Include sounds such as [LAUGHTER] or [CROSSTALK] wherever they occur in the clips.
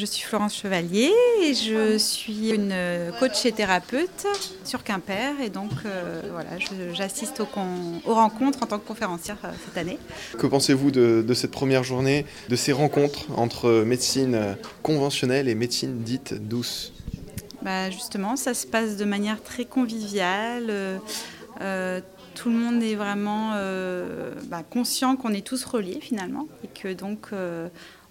Je suis Florence Chevalier et je suis une coach et thérapeute sur Quimper et donc euh, voilà, j'assiste aux, rencontres en tant que conférencière euh, cette année. Que pensez-vous de, cette première journée, de ces rencontres entre médecine conventionnelle et médecine dite douce? Bah Justement, ça se passe de manière très conviviale. Euh, tout le monde est vraiment bah, conscient qu'on est tous reliés finalement et que donc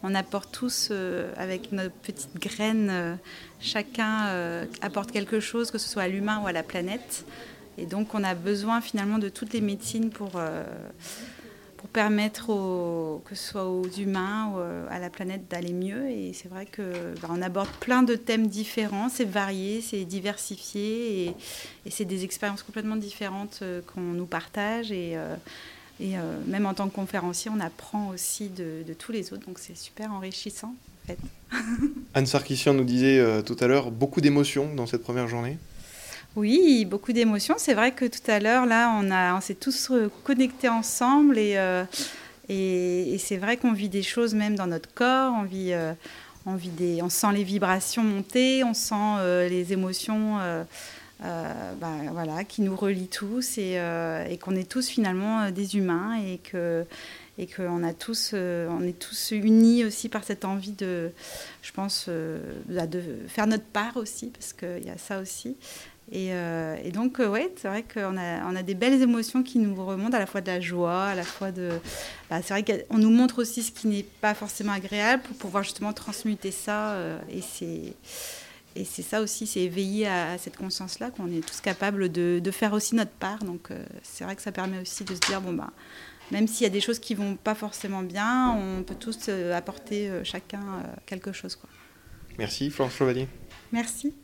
on apporte tous euh, avec nos petites graines, euh, chacun euh, apporte quelque chose, que ce soit à l'humain ou à la planète. Et donc on a besoin finalement de toutes les médecines pour, permettre que ce soit aux humains ou à la planète d'aller mieux. Et c'est vrai qu'on bah, aborde plein de thèmes différents, c'est varié, c'est diversifié et, c'est des expériences complètement différentes qu'on nous partage. Et euh, même en tant que conférencier, on apprend aussi de, tous les autres. Donc c'est super enrichissant. En fait. [LAUGHS] Anne Sarkissian nous disait euh, tout à l'heure beaucoup d'émotions dans cette première journée. Oui, beaucoup d'émotions. C'est vrai que tout à l'heure, là, on, a, on s'est tous connectés ensemble et, euh, et, c'est vrai qu'on vit des choses même dans notre corps. On, vit, on, vit des, on sent les vibrations monter, on sent les émotions euh, bah, voilà, qui nous relie tous et, euh, qu'on est tous finalement euh, des humains et que et qu'on a tous, on est tous unis aussi par cette envie de, je pense, bah, de faire notre part aussi, parce qu'il y a ça aussi. Et, et donc, ouais, c'est vrai qu'on a, on a des belles émotions qui nous remontent, à la fois de la joie, à la fois de... Bah, c'est vrai qu'on nous montre aussi ce qui n'est pas forcément agréable pour pouvoir justement transmuter ça. et c'est et c'est ça aussi, c'est éveiller à, cette conscience-là qu'on est tous capables de, faire aussi notre part. Donc euh, c'est vrai que ça permet aussi de se dire, bon, bah, même s'il y a des choses qui vont pas forcément bien, on peut tous euh, apporter euh, chacun quelque chose. Quoi. Merci Florence Chevalier. Merci.